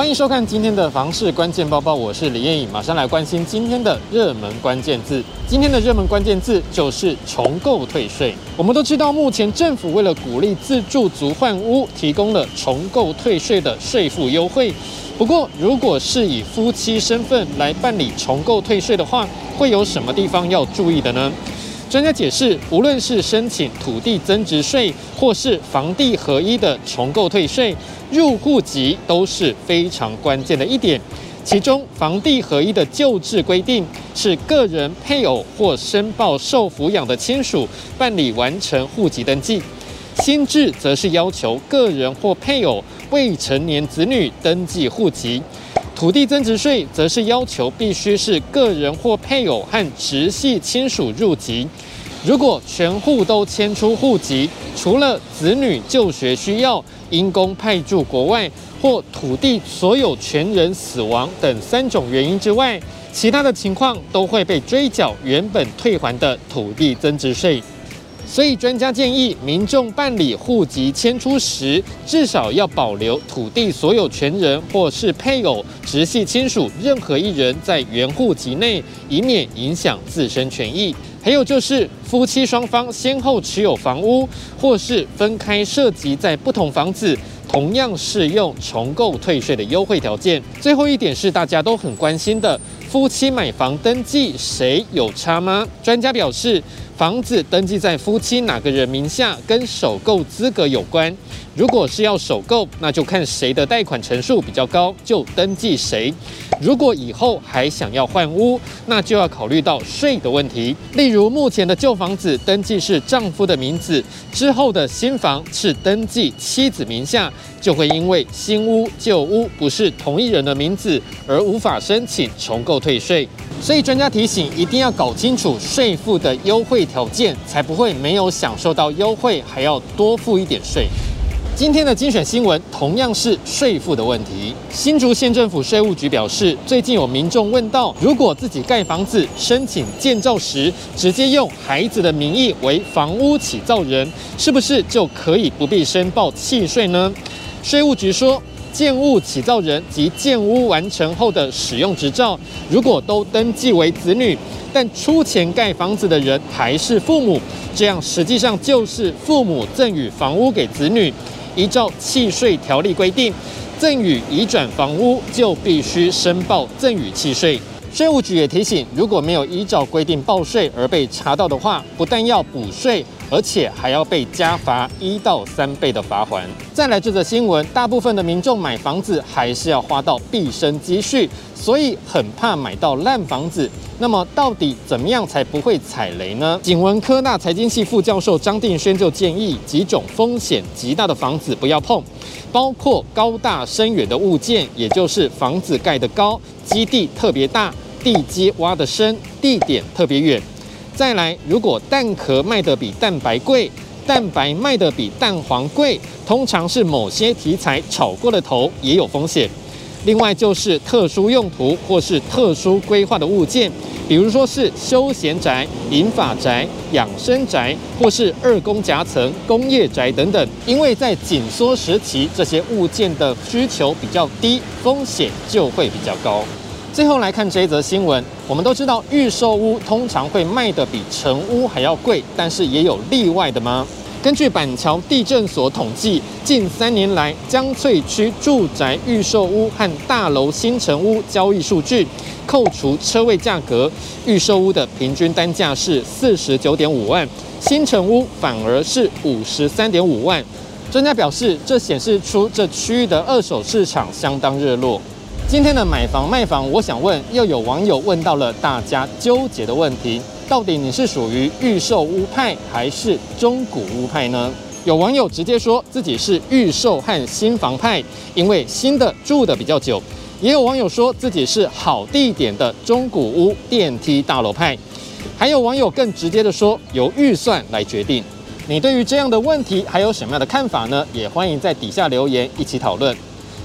欢迎收看今天的房市关键报报，我是李艳颖，马上来关心今天的热门关键字。今天的热门关键字就是重购退税。我们都知道，目前政府为了鼓励自住族换屋，提供了重购退税的税负优惠。不过，如果是以夫妻身份来办理重购退税的话，会有什么地方要注意的呢？专家解释，无论是申请土地增值税，或是房地合一的重购退税，入户籍都是非常关键的一点。其中，房地合一的旧制规定是个人、配偶或申报受抚养的亲属办理完成户籍登记；新制则是要求个人或配偶未成年子女登记户籍。土地增值税则是要求必须是个人或配偶和直系亲属入籍。如果全户都迁出户籍，除了子女就学需要、因公派驻国外或土地所有权人死亡等三种原因之外，其他的情况都会被追缴原本退还的土地增值税。所以，专家建议民众办理户籍迁出时，至少要保留土地所有权人或是配偶、直系亲属任何一人在原户籍内，以免影响自身权益。还有就是，夫妻双方先后持有房屋，或是分开涉及在不同房子，同样适用重购退税的优惠条件。最后一点是大家都很关心的，夫妻买房登记谁有差吗？专家表示，房子登记在夫妻哪个人名下，跟首购资格有关。如果是要首购，那就看谁的贷款成数比较高，就登记谁。如果以后还想要换屋，那就要考虑到税的问题。例如，目前的旧房子登记是丈夫的名字，之后的新房是登记妻子名下，就会因为新屋旧屋不是同一人的名字，而无法申请重购退税。所以专家提醒，一定要搞清楚税负的优惠条件，才不会没有享受到优惠，还要多付一点税。今天的精选新闻同样是税负的问题。新竹县政府税务局表示，最近有民众问到，如果自己盖房子申请建造时，直接用孩子的名义为房屋起造人，是不是就可以不必申报契税呢？税务局说，建物起造人及建屋完成后的使用执照，如果都登记为子女，但出钱盖房子的人还是父母，这样实际上就是父母赠与房屋给子女。依照契税条例规定，赠与移转房屋就必须申报赠与契税。税务局也提醒，如果没有依照规定报税而被查到的话，不但要补税，而且还要被加罚一到三倍的罚锾。再来这则新闻，大部分的民众买房子还是要花到毕生积蓄，所以很怕买到烂房子。那么到底怎么样才不会踩雷呢？景文科大财经系副教授张定轩就建议，几种风险极大的房子不要碰，包括高大深远的物件，也就是房子盖得高，基地特别大，地基挖得深，地点特别远。再来，如果蛋壳卖得比蛋白贵，蛋白卖得比蛋黄贵，通常是某些题材炒过了头，也有风险。另外就是特殊用途或是特殊规划的物件，比如说是休闲宅、银发宅、养生宅，或是二公夹层工业宅等等。因为在紧缩时期，这些物件的需求比较低，风险就会比较高。最后来看这一则新闻，我们都知道预售屋通常会卖的比成屋还要贵，但是也有例外的吗？根据板桥地政所统计，近三年来江翠区住宅预售屋和大楼新成屋交易数据，扣除车位价格，预售屋的平均单价是四十九点五万，新成屋反而是五十三点五万。专家表示，这显示出这区域的二手市场相当热络。今天的买房卖房，我想问，又有网友问到了大家纠结的问题。到底你是属于预售屋派还是中古屋派呢？有网友直接说自己是预售和新房派，因为新的住的比较久；也有网友说自己是好地点的中古屋电梯大楼派；还有网友更直接的说由预算来决定。你对于这样的问题还有什么样的看法呢？也欢迎在底下留言一起讨论。